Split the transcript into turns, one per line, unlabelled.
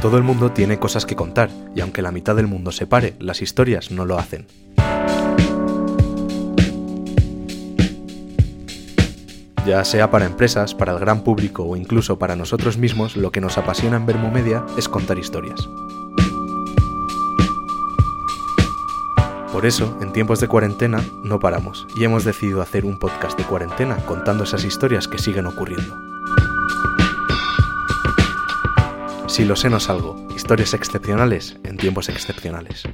Todo el mundo tiene cosas que contar, y aunque la mitad del mundo se pare, las historias no lo hacen. Ya sea para empresas, para el gran público o incluso para nosotros mismos, lo que nos apasiona en Vermo Media es contar historias. Por eso, en tiempos de cuarentena, no paramos y hemos decidido hacer un podcast de cuarentena contando esas historias que siguen ocurriendo. Si lo sé no salgo, historias excepcionales en tiempos excepcionales.